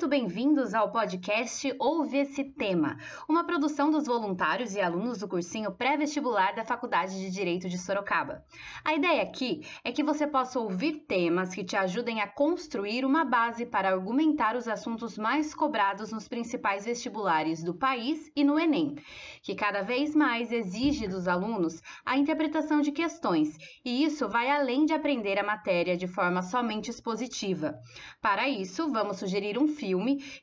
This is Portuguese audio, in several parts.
muito bem-vindos ao podcast Ouve esse Tema, uma produção dos voluntários e alunos do cursinho pré-vestibular da Faculdade de Direito de Sorocaba. A ideia aqui é que você possa ouvir temas que te ajudem a construir uma base para argumentar os assuntos mais cobrados nos principais vestibulares do país e no Enem, que cada vez mais exige dos alunos a interpretação de questões, e isso vai além de aprender a matéria de forma somente expositiva. Para isso, vamos sugerir um filme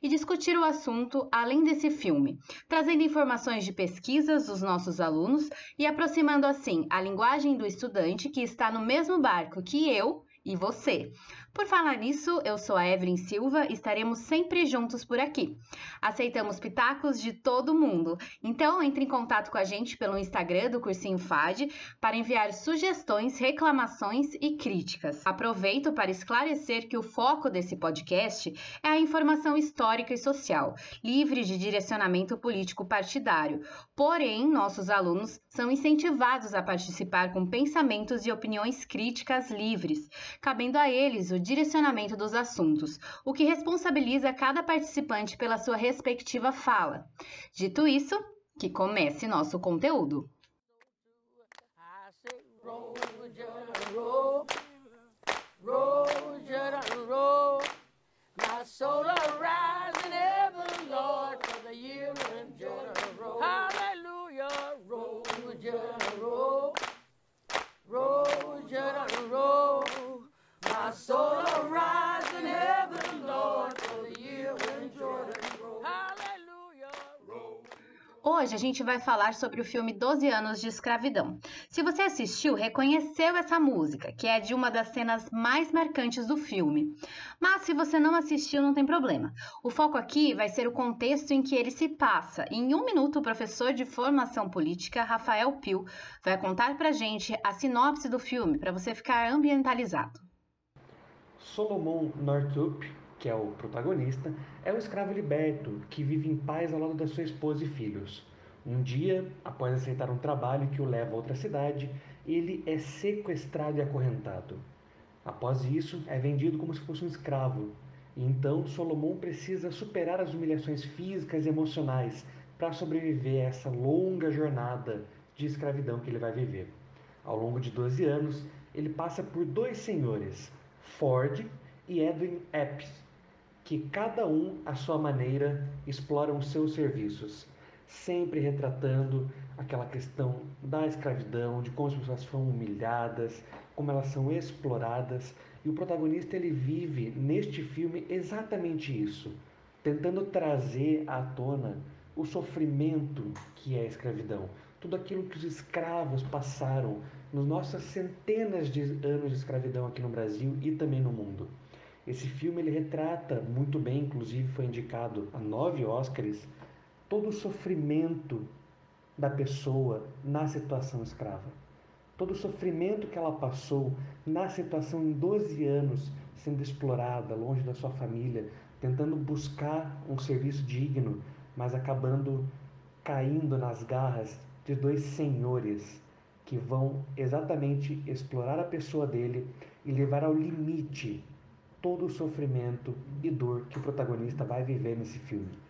e discutir o assunto além desse filme, trazendo informações de pesquisas dos nossos alunos e aproximando assim a linguagem do estudante que está no mesmo barco que eu e você. Por falar nisso, eu sou a Evelyn Silva e estaremos sempre juntos por aqui. Aceitamos pitacos de todo mundo, então entre em contato com a gente pelo Instagram do Cursinho FAD para enviar sugestões, reclamações e críticas. Aproveito para esclarecer que o foco desse podcast é a informação histórica e social, livre de direcionamento político partidário. Porém, nossos alunos são incentivados a participar com pensamentos e opiniões críticas livres cabendo a eles o direcionamento dos assuntos, o que responsabiliza cada participante pela sua respectiva fala. Dito isso, que comece nosso conteúdo. Roll, roll, roll, roll. Soul in heaven, Lord, for the year when Jordan Hoje a gente vai falar sobre o filme 12 anos de escravidão. Se você assistiu, reconheceu essa música, que é de uma das cenas mais marcantes do filme. Mas se você não assistiu, não tem problema. O foco aqui vai ser o contexto em que ele se passa. Em um minuto, o professor de formação política, Rafael Pio, vai contar pra gente a sinopse do filme, para você ficar ambientalizado. Solomon Northup, que é o protagonista, é um escravo liberto que vive em paz ao lado da sua esposa e filhos. Um dia, após aceitar um trabalho que o leva a outra cidade, ele é sequestrado e acorrentado. Após isso, é vendido como se fosse um escravo. Então Solomon precisa superar as humilhações físicas e emocionais para sobreviver a essa longa jornada de escravidão que ele vai viver. Ao longo de 12 anos, ele passa por dois senhores, Ford e Edwin Epps, que cada um, à sua maneira, exploram seus serviços, sempre retratando aquela questão da escravidão, de como as pessoas são humilhadas, como elas são exploradas, e o protagonista ele vive neste filme exatamente isso, tentando trazer à tona o sofrimento que é a escravidão, tudo aquilo que os escravos passaram nos nossas centenas de anos de escravidão aqui no Brasil e também no mundo. Esse filme ele retrata muito bem, inclusive foi indicado a nove Oscars, todo o sofrimento da pessoa na situação escrava. Todo o sofrimento que ela passou na situação em 12 anos sendo explorada, longe da sua família, tentando buscar um serviço digno, mas acabando caindo nas garras de dois senhores que vão exatamente explorar a pessoa dele e levar ao limite todo o sofrimento e dor que o protagonista vai viver nesse filme.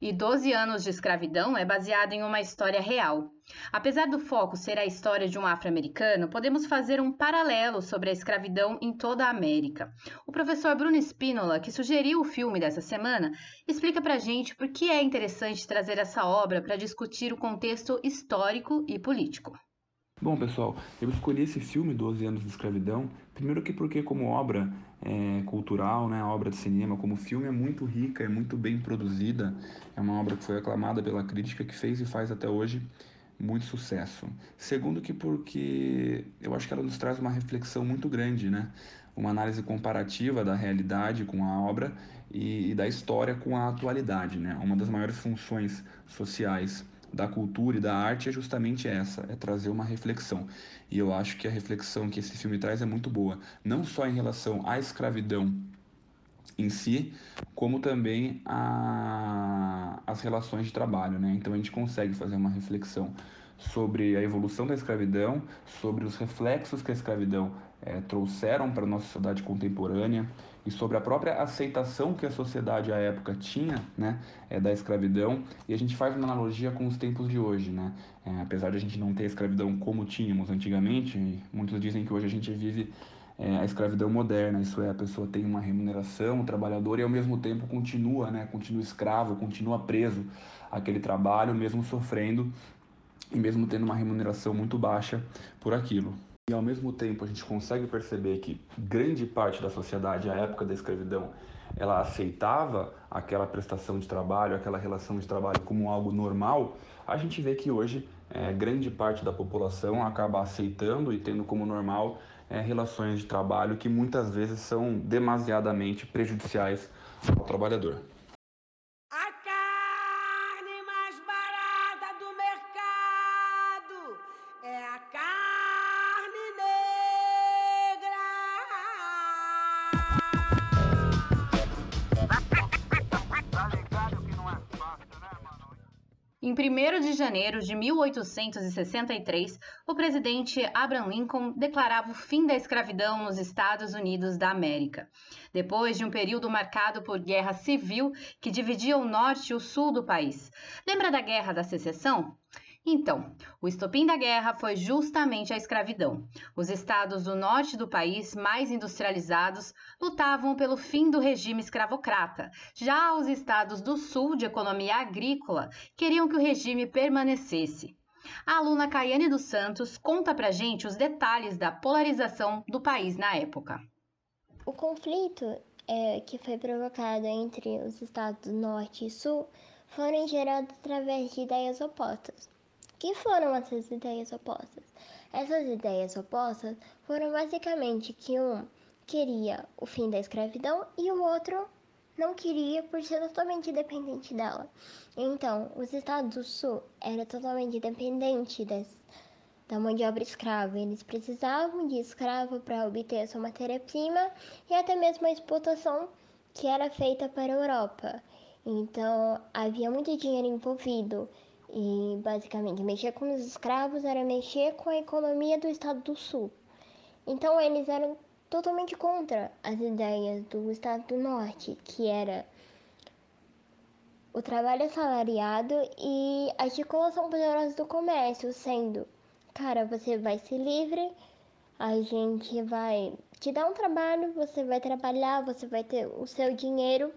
E 12 anos de escravidão é baseado em uma história real. Apesar do foco ser a história de um afro-americano, podemos fazer um paralelo sobre a escravidão em toda a América. O professor Bruno Spínola, que sugeriu o filme dessa semana, explica pra gente por que é interessante trazer essa obra para discutir o contexto histórico e político. Bom, pessoal, eu escolhi esse filme, 12 anos de escravidão, primeiro que porque como obra é, cultural, né, obra de cinema, como filme é muito rica, é muito bem produzida, é uma obra que foi aclamada pela crítica, que fez e faz até hoje muito sucesso. Segundo que porque eu acho que ela nos traz uma reflexão muito grande, né? Uma análise comparativa da realidade com a obra e, e da história com a atualidade, né? Uma das maiores funções sociais da cultura e da arte é justamente essa, é trazer uma reflexão. E eu acho que a reflexão que esse filme traz é muito boa, não só em relação à escravidão em si, como também a, as relações de trabalho, né? Então a gente consegue fazer uma reflexão sobre a evolução da escravidão, sobre os reflexos que a escravidão é, trouxeram para a nossa sociedade contemporânea e sobre a própria aceitação que a sociedade à época tinha né, é, da escravidão. E a gente faz uma analogia com os tempos de hoje. Né? É, apesar de a gente não ter escravidão como tínhamos antigamente, muitos dizem que hoje a gente vive é, a escravidão moderna, isso é, a pessoa tem uma remuneração, um trabalhador, e ao mesmo tempo continua, né, continua escravo, continua preso àquele trabalho, mesmo sofrendo e mesmo tendo uma remuneração muito baixa por aquilo. E ao mesmo tempo a gente consegue perceber que grande parte da sociedade à época da escravidão ela aceitava aquela prestação de trabalho, aquela relação de trabalho como algo normal, a gente vê que hoje é, grande parte da população acaba aceitando e tendo como normal é, relações de trabalho que muitas vezes são demasiadamente prejudiciais ao trabalhador. 1 de janeiro de 1863, o presidente Abraham Lincoln declarava o fim da escravidão nos Estados Unidos da América. Depois de um período marcado por guerra civil que dividia o norte e o sul do país. Lembra da Guerra da Secessão? Então, o estopim da guerra foi justamente a escravidão. Os estados do norte do país, mais industrializados, lutavam pelo fim do regime escravocrata. Já os estados do sul, de economia agrícola, queriam que o regime permanecesse. A aluna Caiane dos Santos conta pra gente os detalhes da polarização do país na época. O conflito é, que foi provocado entre os estados do norte e sul foram gerados através de ideias opostas. Que foram essas ideias opostas? Essas ideias opostas foram basicamente que um queria o fim da escravidão e o outro não queria por ser totalmente dependente dela. Então, os estados do sul eram totalmente dependentes das, da mão de obra escrava. Eles precisavam de escravo para obter a sua matéria-prima e até mesmo a exportação que era feita para a Europa. Então, havia muito dinheiro envolvido e basicamente mexer com os escravos era mexer com a economia do estado do sul. Então eles eram totalmente contra as ideias do estado do norte, que era o trabalho assalariado e a articulação poderosa do comércio, sendo, cara, você vai ser livre, a gente vai te dar um trabalho, você vai trabalhar, você vai ter o seu dinheiro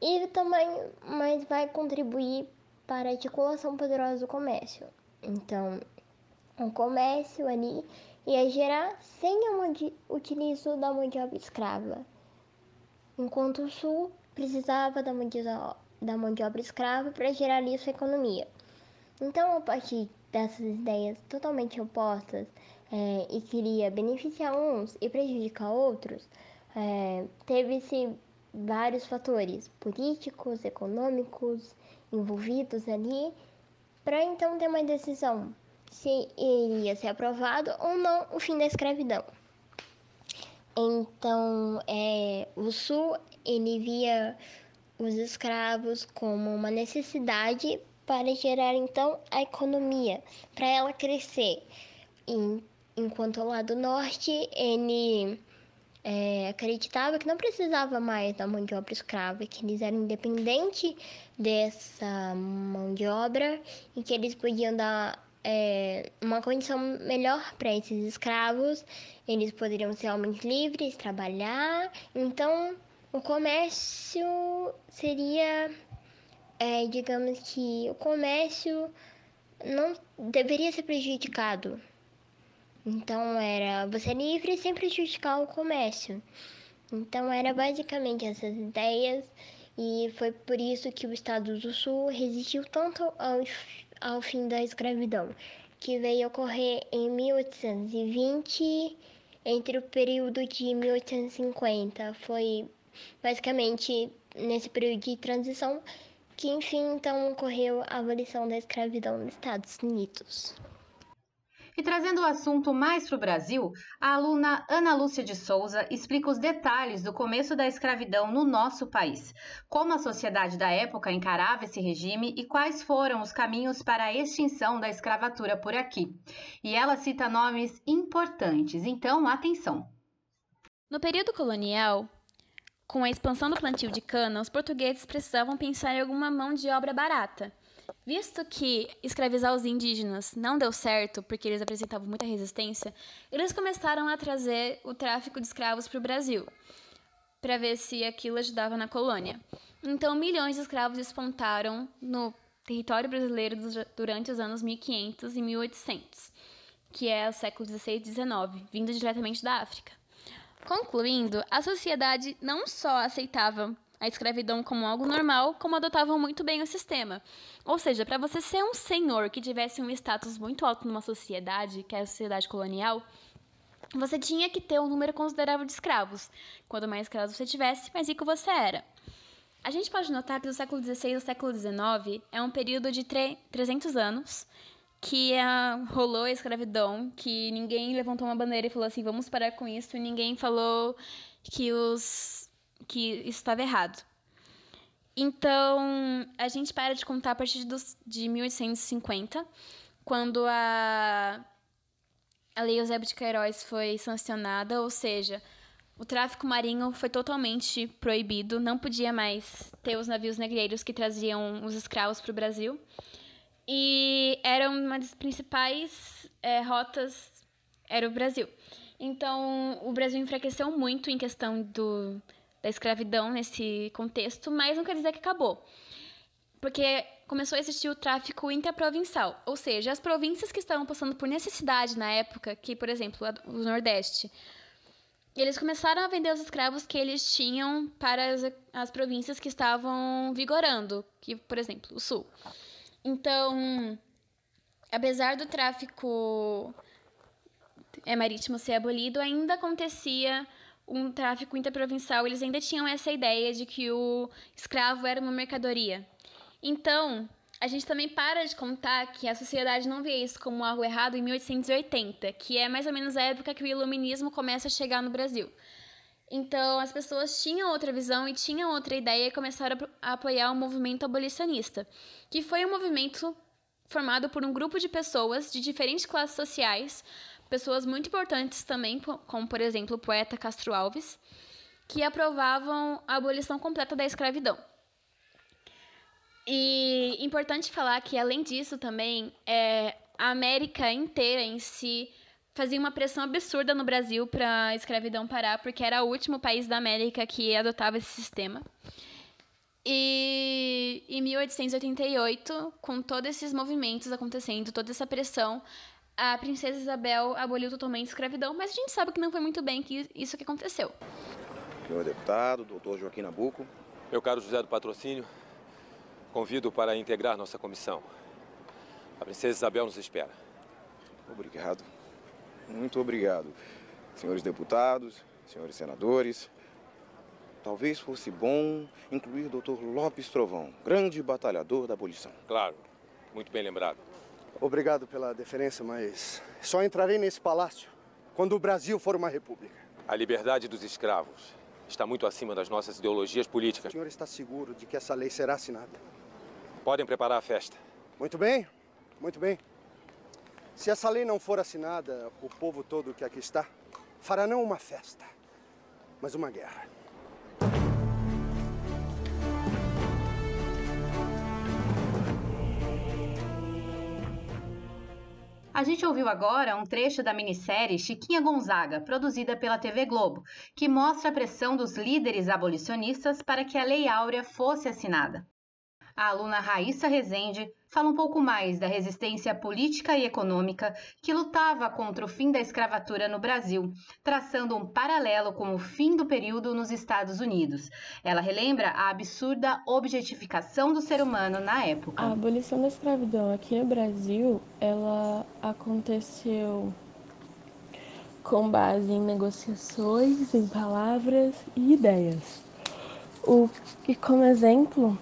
e também mas vai contribuir para a articulação poderosa do comércio. Então, o comércio ali ia gerar sem o utilizo da mão de obra escrava, enquanto o sul precisava da mão de, da mão de obra escrava para gerar ali sua economia. Então, a partir dessas ideias totalmente opostas é, e queria beneficiar uns e prejudicar outros, é, teve-se vários fatores políticos, econômicos envolvidos ali, para então ter uma decisão se iria ser aprovado ou não o fim da escravidão. Então, é, o Sul ele via os escravos como uma necessidade para gerar então a economia, para ela crescer. enquanto o lado norte ele é, acreditava que não precisava mais da mão de obra escrava, que eles eram independentes dessa mão de obra e que eles podiam dar é, uma condição melhor para esses escravos, eles poderiam ser homens livres, trabalhar. Então, o comércio seria, é, digamos que o comércio não deveria ser prejudicado então era você é livre sem prejudicar o comércio. Então era basicamente essas ideias e foi por isso que o Estado do Sul resistiu tanto ao, ao fim da escravidão, que veio ocorrer em 1820 entre o período de 1850. Foi basicamente nesse período de transição que enfim então ocorreu a abolição da escravidão nos Estados Unidos. E trazendo o assunto mais para o Brasil, a aluna Ana Lúcia de Souza explica os detalhes do começo da escravidão no nosso país, como a sociedade da época encarava esse regime e quais foram os caminhos para a extinção da escravatura por aqui. E ela cita nomes importantes, então atenção. No período colonial, com a expansão do plantio de cana, os portugueses precisavam pensar em alguma mão de obra barata. Visto que escravizar os indígenas não deu certo, porque eles apresentavam muita resistência, eles começaram a trazer o tráfico de escravos para o Brasil, para ver se aquilo ajudava na colônia. Então, milhões de escravos despontaram no território brasileiro durante os anos 1500 e 1800, que é o século XVI e XIX, vindo diretamente da África. Concluindo, a sociedade não só aceitava a escravidão como algo normal, como adotavam muito bem o sistema. Ou seja, para você ser um senhor que tivesse um status muito alto numa sociedade, que é a sociedade colonial, você tinha que ter um número considerável de escravos. Quanto mais escravos você tivesse, mais rico você era. A gente pode notar que do século XVI ao século XIX é um período de 300 anos que uh, rolou a escravidão, que ninguém levantou uma bandeira e falou assim, vamos parar com isso, e ninguém falou que os que isso estava errado. Então, a gente para de contar a partir dos, de 1850, quando a, a Lei Eusébio de Queiroz foi sancionada, ou seja, o tráfico marinho foi totalmente proibido, não podia mais ter os navios negreiros que traziam os escravos para o Brasil. E era uma das principais é, rotas, era o Brasil. Então, o Brasil enfraqueceu muito em questão do, da escravidão nesse contexto, mas não quer dizer que acabou. Porque começou a existir o tráfico interprovincial, ou seja, as províncias que estavam passando por necessidade na época, que, por exemplo, o Nordeste, eles começaram a vender os escravos que eles tinham para as, as províncias que estavam vigorando, que, por exemplo, o Sul. Então, apesar do tráfico é, marítimo ser abolido, ainda acontecia um tráfico interprovincial, eles ainda tinham essa ideia de que o escravo era uma mercadoria. Então, a gente também para de contar que a sociedade não vê isso como algo errado em 1880, que é mais ou menos a época que o iluminismo começa a chegar no Brasil. Então, as pessoas tinham outra visão e tinham outra ideia e começaram a apoiar o movimento abolicionista, que foi um movimento formado por um grupo de pessoas de diferentes classes sociais, pessoas muito importantes também, como por exemplo o poeta Castro Alves, que aprovavam a abolição completa da escravidão. E importante falar que, além disso, também é, a América inteira em si fazia uma pressão absurda no Brasil para a escravidão parar, porque era o último país da América que adotava esse sistema. E em 1888, com todos esses movimentos acontecendo, toda essa pressão, a princesa Isabel aboliu totalmente a escravidão, mas a gente sabe que não foi muito bem que isso que aconteceu. Senhor deputado, doutor Joaquim Nabuco. Meu caro José do Patrocínio, convido para integrar nossa comissão. A princesa Isabel nos espera. Obrigado. Muito obrigado. Senhores deputados, senhores senadores, talvez fosse bom incluir o doutor Lopes Trovão, grande batalhador da abolição. Claro, muito bem lembrado. Obrigado pela deferência, mas só entrarei nesse palácio quando o Brasil for uma república. A liberdade dos escravos está muito acima das nossas ideologias políticas. O senhor está seguro de que essa lei será assinada? Podem preparar a festa. Muito bem, muito bem. Se essa lei não for assinada, o povo todo que aqui está fará não uma festa, mas uma guerra. A gente ouviu agora um trecho da minissérie Chiquinha Gonzaga, produzida pela TV Globo, que mostra a pressão dos líderes abolicionistas para que a Lei Áurea fosse assinada. A aluna Raíssa Rezende fala um pouco mais da resistência política e econômica que lutava contra o fim da escravatura no Brasil, traçando um paralelo com o fim do período nos Estados Unidos. Ela relembra a absurda objetificação do ser humano na época. A abolição da escravidão aqui no Brasil, ela aconteceu com base em negociações, em palavras e ideias. O, e como exemplo,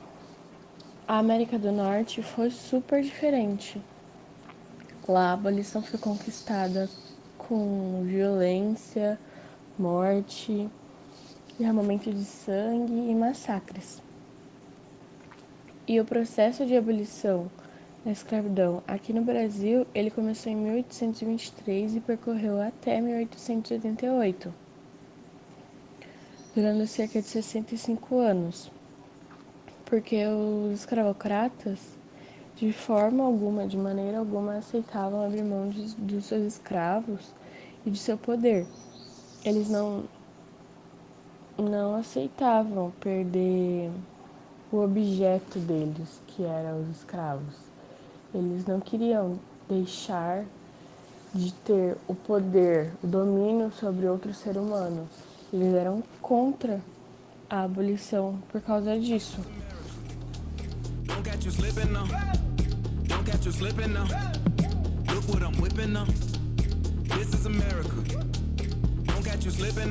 a América do Norte foi super diferente. Lá a abolição foi conquistada com violência, morte, derramamento de sangue e massacres. E o processo de abolição da escravidão aqui no Brasil, ele começou em 1823 e percorreu até 1888, durando cerca de 65 anos, porque os escravocratas, de forma alguma, de maneira alguma, aceitavam abrir mão de, dos seus escravos e de seu poder. Eles não não aceitavam perder o objeto deles, que eram os escravos. Eles não queriam deixar de ter o poder, o domínio sobre outro ser humano. Eles eram contra a abolição por causa disso.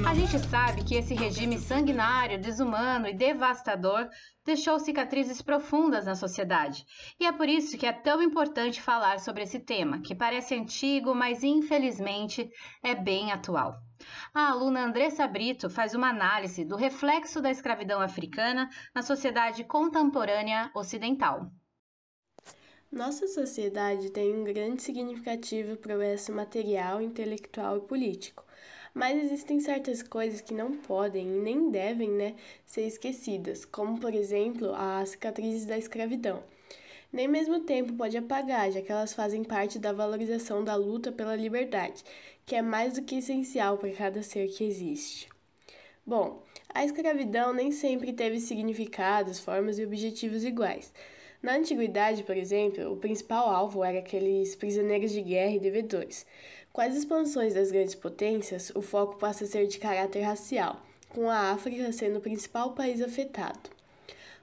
A gente sabe que esse regime sanguinário, desumano e devastador deixou cicatrizes profundas na sociedade. E é por isso que é tão importante falar sobre esse tema, que parece antigo, mas infelizmente é bem atual. A aluna Andressa Brito faz uma análise do reflexo da escravidão africana na sociedade contemporânea ocidental. Nossa sociedade tem um grande significativo progresso material, intelectual e político. Mas existem certas coisas que não podem e nem devem né, ser esquecidas, como por exemplo as cicatrizes da escravidão. Nem mesmo tempo pode apagar, já que elas fazem parte da valorização da luta pela liberdade, que é mais do que essencial para cada ser que existe. Bom, a escravidão nem sempre teve significados, formas e objetivos iguais. Na antiguidade, por exemplo, o principal alvo era aqueles prisioneiros de guerra e devedores. Com as expansões das grandes potências, o foco passa a ser de caráter racial, com a África sendo o principal país afetado.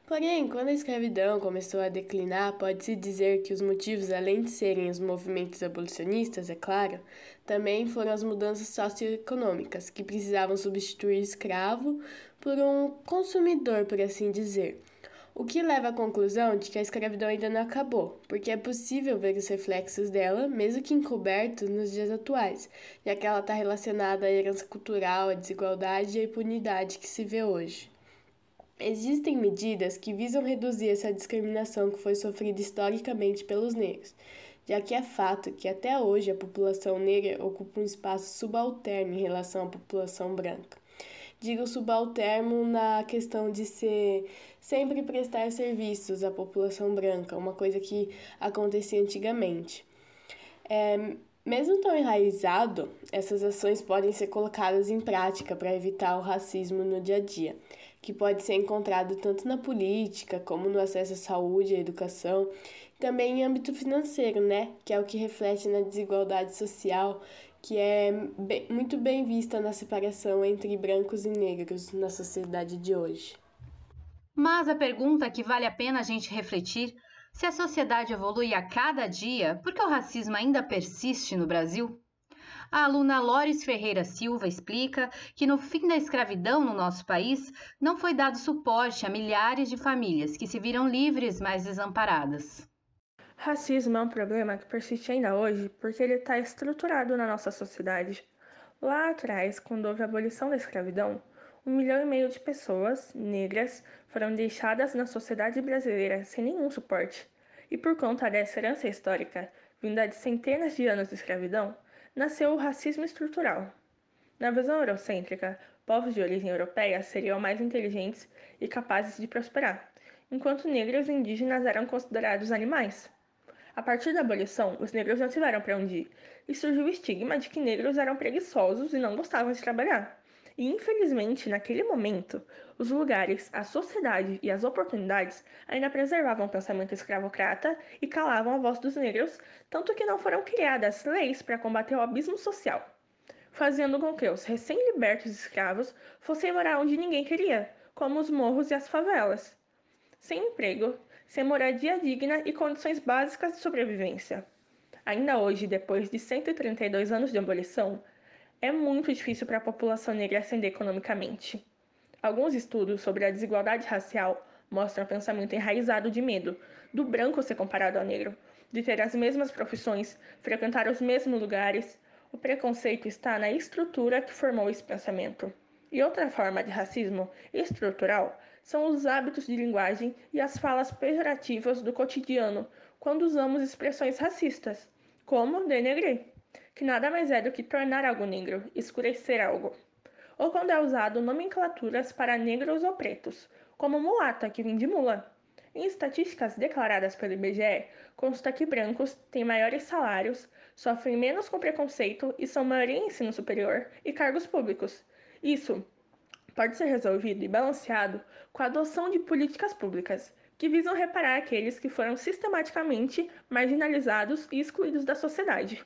Porém, quando a escravidão começou a declinar, pode-se dizer que os motivos, além de serem os movimentos abolicionistas, é claro, também foram as mudanças socioeconômicas, que precisavam substituir escravo por um consumidor, por assim dizer. O que leva à conclusão de que a escravidão ainda não acabou, porque é possível ver os reflexos dela, mesmo que encobertos, nos dias atuais, já que ela está relacionada à herança cultural, à desigualdade e à impunidade que se vê hoje. Existem medidas que visam reduzir essa discriminação que foi sofrida historicamente pelos negros, já que é fato que até hoje a população negra ocupa um espaço subalterno em relação à população branca. Digo subalterno na questão de ser sempre prestar serviços à população branca, uma coisa que acontecia antigamente. É, mesmo tão enraizado, essas ações podem ser colocadas em prática para evitar o racismo no dia a dia, que pode ser encontrado tanto na política como no acesso à saúde e à educação, também em âmbito financeiro, né, que é o que reflete na desigualdade social, que é bem, muito bem vista na separação entre brancos e negros na sociedade de hoje. Mas a pergunta que vale a pena a gente refletir: se a sociedade evolui a cada dia, por que o racismo ainda persiste no Brasil? A aluna Lores Ferreira Silva explica que no fim da escravidão no nosso país não foi dado suporte a milhares de famílias que se viram livres, mas desamparadas. Racismo é um problema que persiste ainda hoje porque ele está estruturado na nossa sociedade. Lá atrás, quando houve a abolição da escravidão, um milhão e meio de pessoas negras foram deixadas na sociedade brasileira sem nenhum suporte. E por conta dessa herança histórica, vinda de centenas de anos de escravidão, nasceu o racismo estrutural. Na visão eurocêntrica, povos de origem europeia seriam mais inteligentes e capazes de prosperar, enquanto negros e indígenas eram considerados animais. A partir da abolição, os negros não tiveram para onde ir, e surgiu o estigma de que negros eram preguiçosos e não gostavam de trabalhar. E infelizmente, naquele momento, os lugares, a sociedade e as oportunidades ainda preservavam o pensamento escravocrata e calavam a voz dos negros, tanto que não foram criadas leis para combater o abismo social, fazendo com que os recém-libertos escravos fossem morar onde ninguém queria, como os morros e as favelas, sem emprego, sem moradia digna e condições básicas de sobrevivência. Ainda hoje, depois de 132 anos de abolição, é muito difícil para a população negra ascender economicamente. Alguns estudos sobre a desigualdade racial mostram um pensamento enraizado de medo do branco ser comparado ao negro, de ter as mesmas profissões, frequentar os mesmos lugares. O preconceito está na estrutura que formou esse pensamento. E outra forma de racismo estrutural são os hábitos de linguagem e as falas pejorativas do cotidiano quando usamos expressões racistas, como denegrir, que nada mais é do que tornar algo negro, escurecer algo. Ou quando é usado nomenclaturas para negros ou pretos, como mulata, que vem de mula. Em estatísticas declaradas pelo IBGE, consta que brancos têm maiores salários, sofrem menos com preconceito e são maioria em ensino superior e cargos públicos, isso pode ser resolvido e balanceado com a adoção de políticas públicas que visam reparar aqueles que foram sistematicamente marginalizados e excluídos da sociedade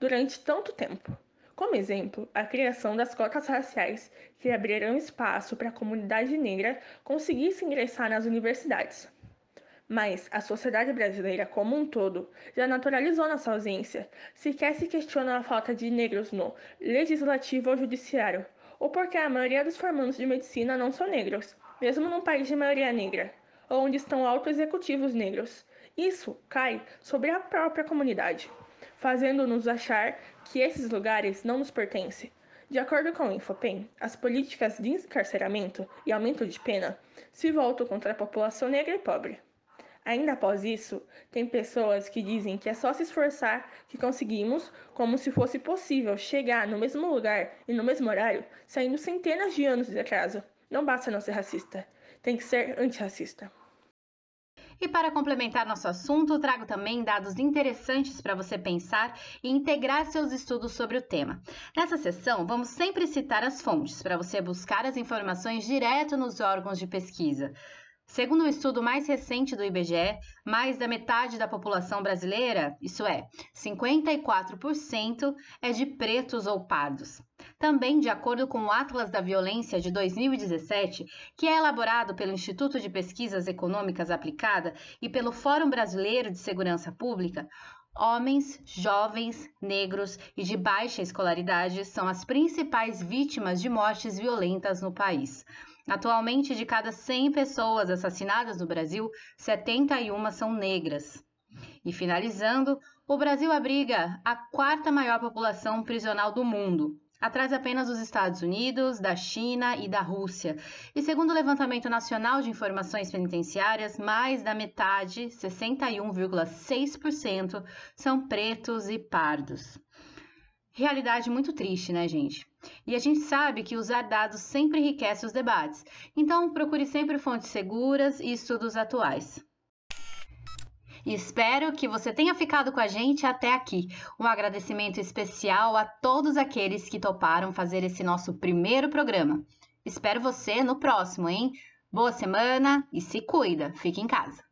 durante tanto tempo. Como exemplo, a criação das cotas raciais, que abrirão espaço para a comunidade negra conseguisse ingressar nas universidades. Mas a sociedade brasileira como um todo já naturalizou nossa ausência, sequer se questiona a falta de negros no legislativo ou judiciário, ou porque a maioria dos formandos de medicina não são negros, mesmo num país de maioria negra, onde estão altos executivos negros. Isso cai sobre a própria comunidade, fazendo-nos achar que esses lugares não nos pertencem. De acordo com o Infopem, as políticas de encarceramento e aumento de pena se voltam contra a população negra e pobre. Ainda após isso, tem pessoas que dizem que é só se esforçar que conseguimos, como se fosse possível chegar no mesmo lugar e no mesmo horário, saindo centenas de anos de atraso. Não basta não ser racista, tem que ser antirracista. E para complementar nosso assunto, trago também dados interessantes para você pensar e integrar seus estudos sobre o tema. Nessa sessão, vamos sempre citar as fontes para você buscar as informações direto nos órgãos de pesquisa. Segundo o um estudo mais recente do IBGE, mais da metade da população brasileira, isso é, 54%, é de pretos ou pardos. Também, de acordo com o Atlas da Violência de 2017, que é elaborado pelo Instituto de Pesquisas Econômicas Aplicada e pelo Fórum Brasileiro de Segurança Pública, Homens, jovens, negros e de baixa escolaridade são as principais vítimas de mortes violentas no país. Atualmente, de cada 100 pessoas assassinadas no Brasil, 71 são negras. E finalizando, o Brasil abriga a quarta maior população prisional do mundo, atrás apenas dos Estados Unidos, da China e da Rússia. E segundo o Levantamento Nacional de Informações Penitenciárias, mais da metade, 61,6%, são pretos e pardos. Realidade muito triste, né, gente? E a gente sabe que usar dados sempre enriquece os debates, então procure sempre fontes seguras e estudos atuais. Espero que você tenha ficado com a gente até aqui. Um agradecimento especial a todos aqueles que toparam fazer esse nosso primeiro programa. Espero você no próximo, hein? Boa semana e se cuida. Fique em casa.